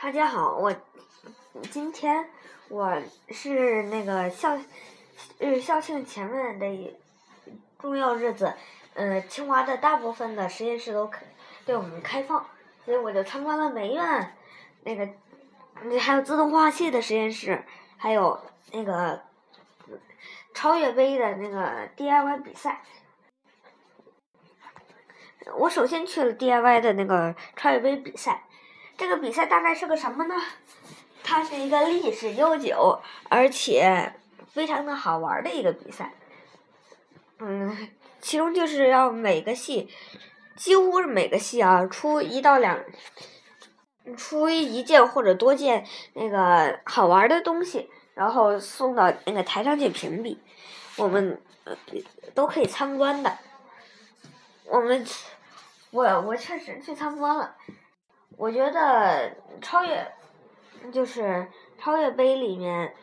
大家好，我今天我是那个校日校庆前面的重要日子，呃，清华的大部分的实验室都开对我们开放，所以我就参观了美院那个，还有自动化系的实验室，还有那个超越杯的那个 DIY 比赛。我首先去了 DIY 的那个超越杯比赛，这个比赛大概是个什么呢？它是一个历史悠久而且非常的好玩的一个比赛。嗯，其中就是要每个系，几乎是每个系啊出一到两，出一件或者多件那个好玩的东西，然后送到那个台上去评比，我们都可以参观的。我们。我我确实去参观了，我觉得超越就是超越杯里面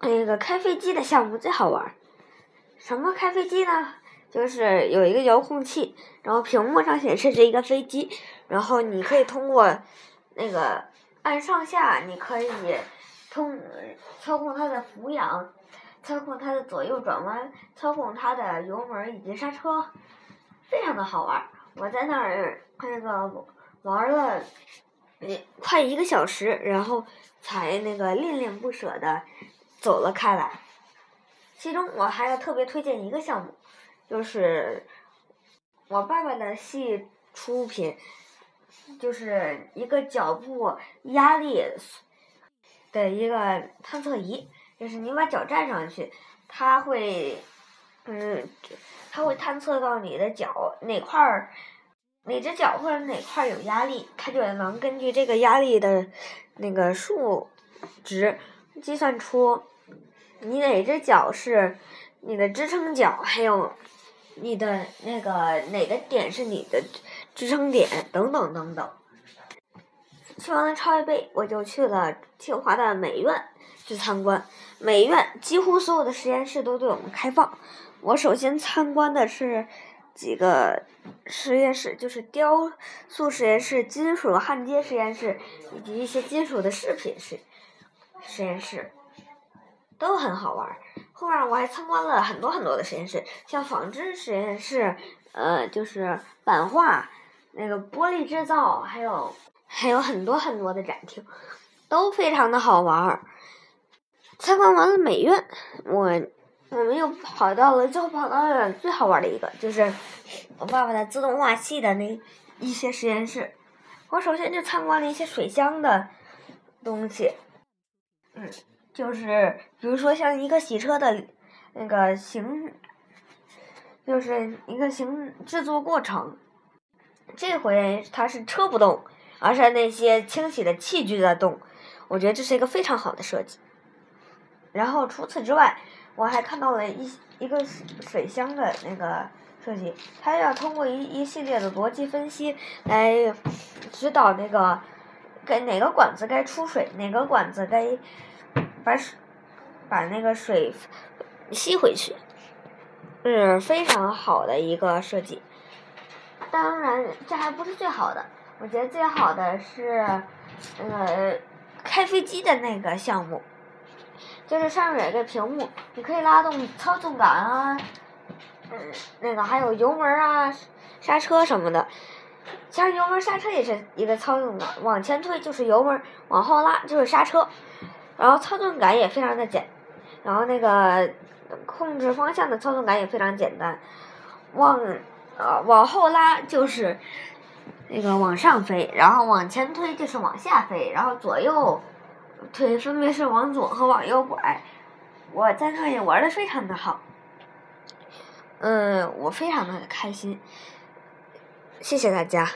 那个开飞机的项目最好玩。什么开飞机呢？就是有一个遥控器，然后屏幕上显示着一个飞机，然后你可以通过那个按上下，你可以通操控它的俯仰，操控它的左右转弯，操控它的油门以及刹车。非常的好玩，我在那儿那个玩了快一个小时，然后才那个恋恋不舍的走了开来。其中我还要特别推荐一个项目，就是我爸爸的系出品，就是一个脚步压力的一个探测仪，就是你把脚站上去，它会嗯。它会探测到你的脚哪块儿，哪只脚或者哪块有压力，它就能根据这个压力的那个数值计算出你哪只脚是你的支撑脚，还有你的那个哪个点是你的支撑点等等等等。去完了超越杯，我就去了清华的美院去参观。美院几乎所有的实验室都对我们开放。我首先参观的是几个实验室，就是雕塑实验室、金属焊接实验室以及一些金属的饰品实实验室，都很好玩。后面我还参观了很多很多的实验室，像纺织实验室，呃，就是版画、那个玻璃制造，还有还有很多很多的展厅，都非常的好玩。参观完了美院，我。我们又跑到了，最后跑到了最好玩的一个，就是我爸爸的自动化系的那一些实验室。我首先就参观了一些水箱的东西，嗯，就是比如说像一个洗车的那个行，就是一个行制作过程。这回它是车不动，而是那些清洗的器具在动。我觉得这是一个非常好的设计。然后除此之外。我还看到了一一个水箱的那个设计，它要通过一一系列的逻辑分析来指导那个该哪个管子该出水，哪个管子该把水把那个水吸回去，是非常好的一个设计。当然，这还不是最好的，我觉得最好的是呃开飞机的那个项目。就是上面有个屏幕，你可以拉动操纵杆啊，嗯，那个还有油门啊、刹车什么的。其实油门刹车也是一个操纵杆，往前推就是油门，往后拉就是刹车。然后操纵杆也非常的简，然后那个控制方向的操纵杆也非常简单，往呃往后拉就是那个往上飞，然后往前推就是往下飞，然后左右。腿分别是往左和往右拐，我在那也玩的非常的好，嗯，我非常的开心，谢谢大家。